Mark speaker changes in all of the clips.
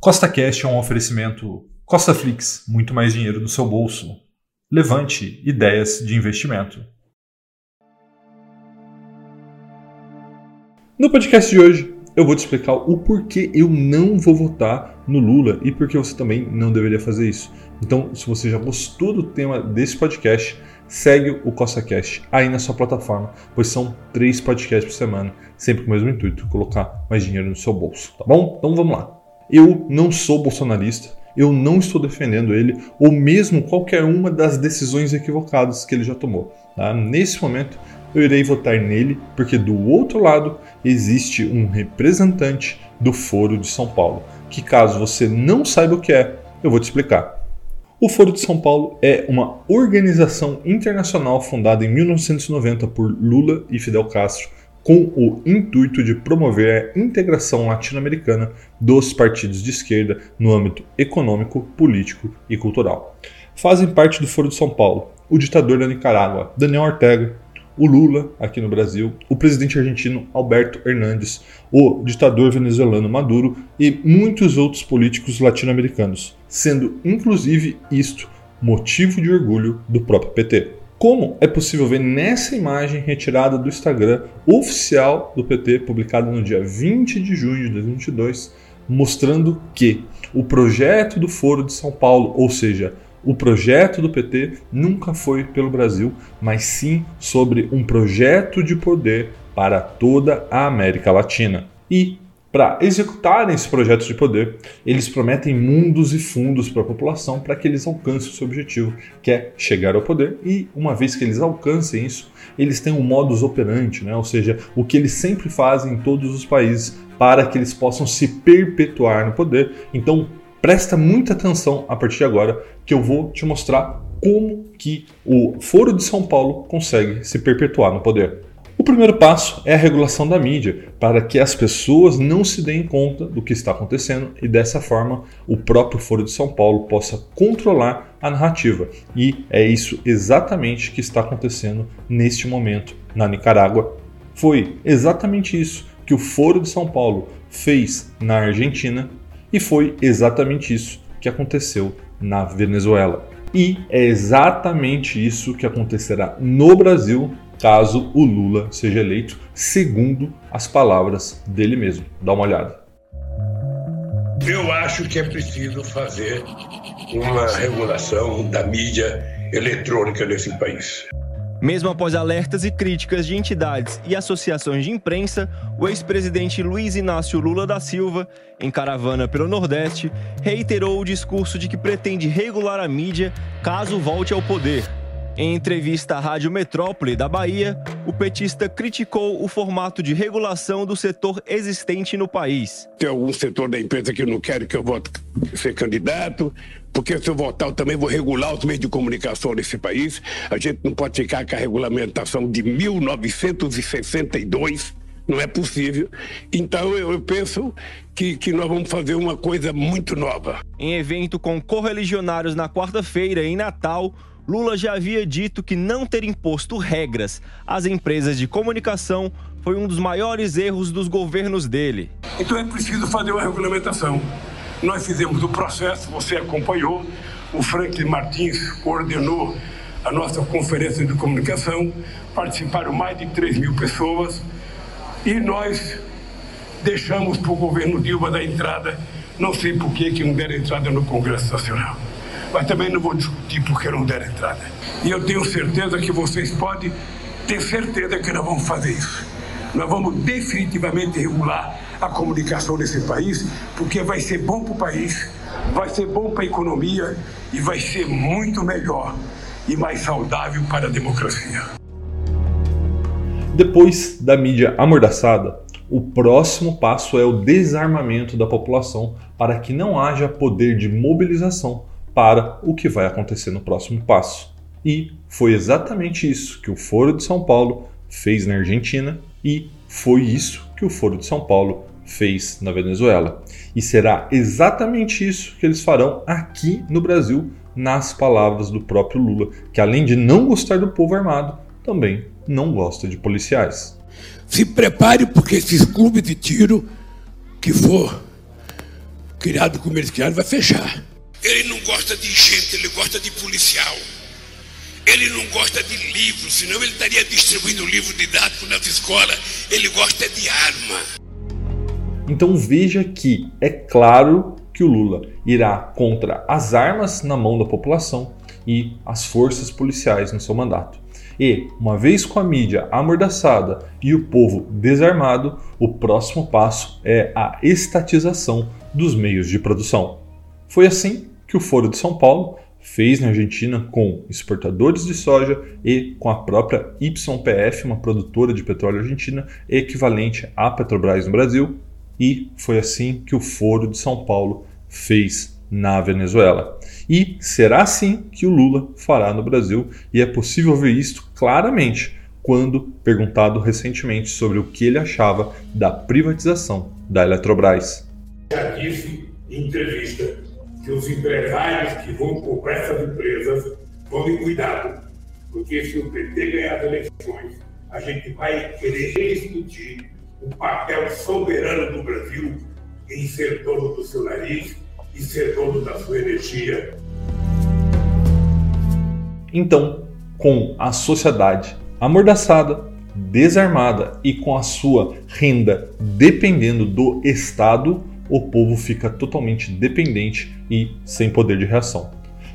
Speaker 1: Costa Cash é um oferecimento Costa Flix, muito mais dinheiro no seu bolso. Levante ideias de investimento. No podcast de hoje, eu vou te explicar o porquê eu não vou votar no Lula e por que você também não deveria fazer isso. Então, se você já gostou do tema desse podcast, segue o CostaCast aí na sua plataforma, pois são três podcasts por semana, sempre com o mesmo intuito, colocar mais dinheiro no seu bolso, tá bom? Então vamos lá. Eu não sou bolsonarista, eu não estou defendendo ele, ou mesmo qualquer uma das decisões equivocadas que ele já tomou. Tá? Nesse momento, eu irei votar nele porque do outro lado existe um representante do Foro de São Paulo, que caso você não saiba o que é, eu vou te explicar. O Foro de São Paulo é uma organização internacional fundada em 1990 por Lula e Fidel Castro com o intuito de promover a integração latino-americana dos partidos de esquerda no âmbito econômico, político e cultural. Fazem parte do Foro de São Paulo o ditador da Nicarágua, Daniel Ortega, o Lula, aqui no Brasil, o presidente argentino Alberto Hernandes, o ditador venezuelano Maduro e muitos outros políticos latino-americanos, sendo inclusive isto motivo de orgulho do próprio PT. Como é possível ver nessa imagem retirada do Instagram oficial do PT, publicada no dia 20 de junho de 2022, mostrando que o projeto do Foro de São Paulo, ou seja, o projeto do PT, nunca foi pelo Brasil, mas sim sobre um projeto de poder para toda a América Latina. E para executarem esse projeto de poder, eles prometem mundos e fundos para a população para que eles alcancem o seu objetivo, que é chegar ao poder. E uma vez que eles alcancem isso, eles têm um modus operandi, né? ou seja, o que eles sempre fazem em todos os países para que eles possam se perpetuar no poder. Então, presta muita atenção a partir de agora, que eu vou te mostrar como que o Foro de São Paulo consegue se perpetuar no poder. O primeiro passo é a regulação da mídia, para que as pessoas não se deem conta do que está acontecendo e dessa forma o próprio Foro de São Paulo possa controlar a narrativa. E é isso exatamente que está acontecendo neste momento na Nicarágua. Foi exatamente isso que o Foro de São Paulo fez na Argentina e foi exatamente isso que aconteceu na Venezuela. E é exatamente isso que acontecerá no Brasil caso o Lula seja eleito, segundo as palavras dele mesmo. Dá uma olhada.
Speaker 2: Eu acho que é preciso fazer uma regulação da mídia eletrônica nesse país.
Speaker 3: Mesmo após alertas e críticas de entidades e associações de imprensa, o ex-presidente Luiz Inácio Lula da Silva, em caravana pelo Nordeste, reiterou o discurso de que pretende regular a mídia caso volte ao poder em entrevista à Rádio Metrópole da Bahia, o petista criticou o formato de regulação do setor existente no país.
Speaker 2: Tem algum setor da empresa que não quer que eu vote ser candidato, porque se eu votar eu também vou regular os meios de comunicação nesse país. A gente não pode ficar com a regulamentação de 1962 não é possível. Então eu, penso que, que nós vamos fazer uma coisa muito nova.
Speaker 3: Em evento com correligionários na quarta-feira, em Natal, Lula já havia dito que não ter imposto regras às empresas de comunicação foi um dos maiores erros dos governos dele.
Speaker 2: Então é preciso fazer uma regulamentação. Nós fizemos o processo, você acompanhou, o Franklin Martins coordenou a nossa conferência de comunicação, participaram mais de 3 mil pessoas e nós deixamos para o governo Dilma da entrada, não sei por que, que não deram entrada no Congresso Nacional mas também não vou discutir porque não deram entrada. E eu tenho certeza que vocês podem ter certeza que nós vamos fazer isso. Nós vamos definitivamente regular a comunicação nesse país, porque vai ser bom para o país, vai ser bom para a economia e vai ser muito melhor e mais saudável para a democracia.
Speaker 1: Depois da mídia amordaçada, o próximo passo é o desarmamento da população para que não haja poder de mobilização para o que vai acontecer no próximo passo. E foi exatamente isso que o Foro de São Paulo fez na Argentina e foi isso que o Foro de São Paulo fez na Venezuela. E será exatamente isso que eles farão aqui no Brasil, nas palavras do próprio Lula, que além de não gostar do povo armado, também não gosta de policiais.
Speaker 2: Se prepare porque esses clubes de tiro que for criado comercial vai fechar. Ele não gosta de gente, ele gosta de policial. Ele não gosta de livros, senão ele estaria distribuindo livro didático nas escolas. Ele gosta de arma.
Speaker 1: Então veja que é claro que o Lula irá contra as armas na mão da população e as forças policiais no seu mandato. E, uma vez com a mídia amordaçada e o povo desarmado, o próximo passo é a estatização dos meios de produção. Foi assim que o Foro de São Paulo fez na Argentina com exportadores de soja e com a própria YPF, uma produtora de petróleo argentina equivalente à Petrobras no Brasil, e foi assim que o Foro de São Paulo fez na Venezuela. E será assim que o Lula fará no Brasil, e é possível ver isto claramente quando perguntado recentemente sobre o que ele achava da privatização da Eletrobras.
Speaker 2: Já disse em entrevista que os empresários que vão comprar essas empresas tomem cuidado, porque se o PT ganhar as eleições, a gente vai querer discutir o papel soberano do Brasil em ser dono do seu nariz e ser dono da sua energia.
Speaker 1: Então, com a sociedade amordaçada, desarmada e com a sua renda dependendo do Estado, o povo fica totalmente dependente e sem poder de reação.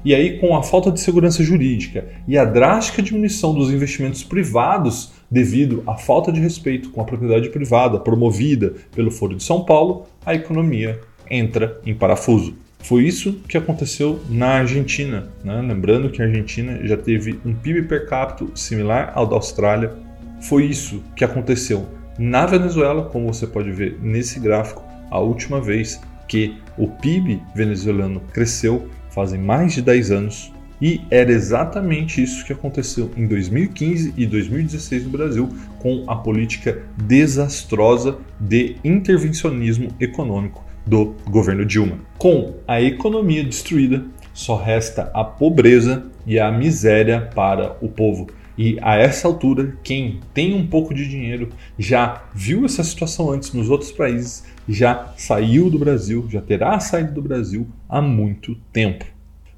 Speaker 1: E aí, com a falta de segurança jurídica e a drástica diminuição dos investimentos privados devido à falta de respeito com a propriedade privada promovida pelo Foro de São Paulo, a economia entra em parafuso. Foi isso que aconteceu na Argentina. Né? Lembrando que a Argentina já teve um PIB per capita similar ao da Austrália. Foi isso que aconteceu na Venezuela, como você pode ver nesse gráfico, a última vez que o PIB venezuelano cresceu fazem mais de 10 anos. E era exatamente isso que aconteceu em 2015 e 2016 no Brasil, com a política desastrosa de intervencionismo econômico do governo Dilma. Com a economia destruída, só resta a pobreza e a miséria para o povo. E a essa altura, quem tem um pouco de dinheiro já viu essa situação antes nos outros países, já saiu do Brasil, já terá saído do Brasil há muito tempo.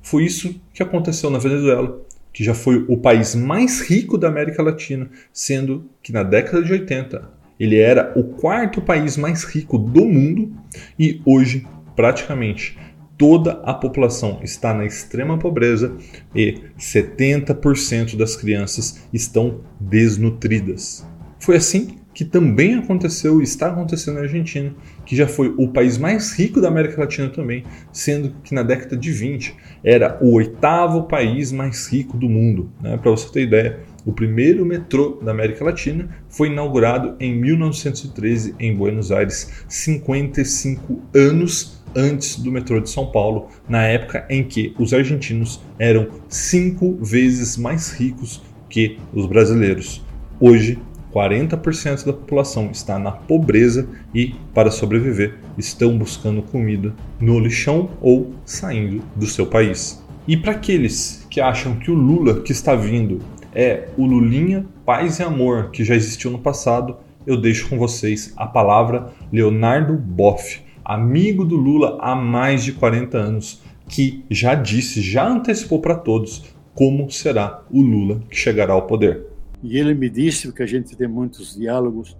Speaker 1: Foi isso que aconteceu na Venezuela, que já foi o país mais rico da América Latina, sendo que na década de 80 ele era o quarto país mais rico do mundo e hoje, praticamente, toda a população está na extrema pobreza e 70% das crianças estão desnutridas. Foi assim que também aconteceu e está acontecendo na Argentina, que já foi o país mais rico da América Latina também, sendo que na década de 20 era o oitavo país mais rico do mundo. Né? Para você ter ideia, o primeiro metrô da América Latina foi inaugurado em 1913 em Buenos Aires, 55 anos antes do metrô de São Paulo, na época em que os argentinos eram cinco vezes mais ricos que os brasileiros. Hoje, 40% da população está na pobreza e, para sobreviver, estão buscando comida no lixão ou saindo do seu país. E para aqueles que acham que o Lula que está vindo é o Lulinha Paz e Amor, que já existiu no passado, eu deixo com vocês a palavra Leonardo Boff, amigo do Lula há mais de 40 anos, que já disse, já antecipou para todos como será o Lula que chegará ao poder.
Speaker 4: E ele me disse, porque a gente tem muitos diálogos,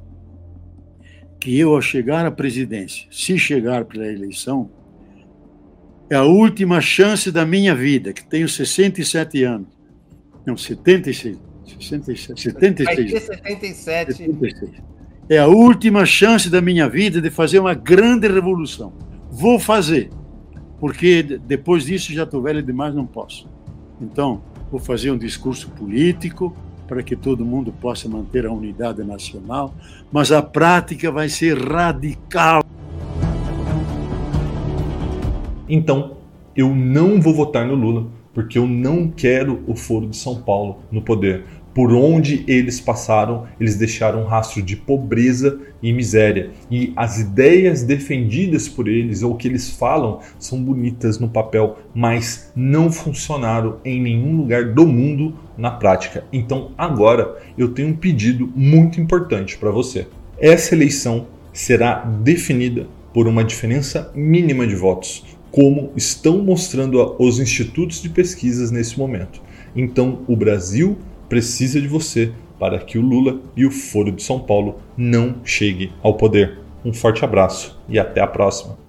Speaker 4: que eu, ao chegar à presidência, se chegar pela eleição, é a última chance da minha vida, que tenho 67 anos, não, 76. 67, 76. Vai ter
Speaker 5: 77. 76.
Speaker 4: É a última chance da minha vida de fazer uma grande revolução. Vou fazer, porque depois disso já estou velho demais, não posso. Então, vou fazer um discurso político para que todo mundo possa manter a unidade nacional, mas a prática vai ser radical.
Speaker 1: Então, eu não vou votar no Lula porque eu não quero o Foro de São Paulo no poder. Por onde eles passaram, eles deixaram um rastro de pobreza e miséria. E as ideias defendidas por eles, ou que eles falam, são bonitas no papel, mas não funcionaram em nenhum lugar do mundo na prática. Então agora eu tenho um pedido muito importante para você. Essa eleição será definida por uma diferença mínima de votos, como estão mostrando os institutos de pesquisas nesse momento. Então, o Brasil precisa de você para que o Lula e o Foro de São Paulo não cheguem ao poder. Um forte abraço e até a próxima.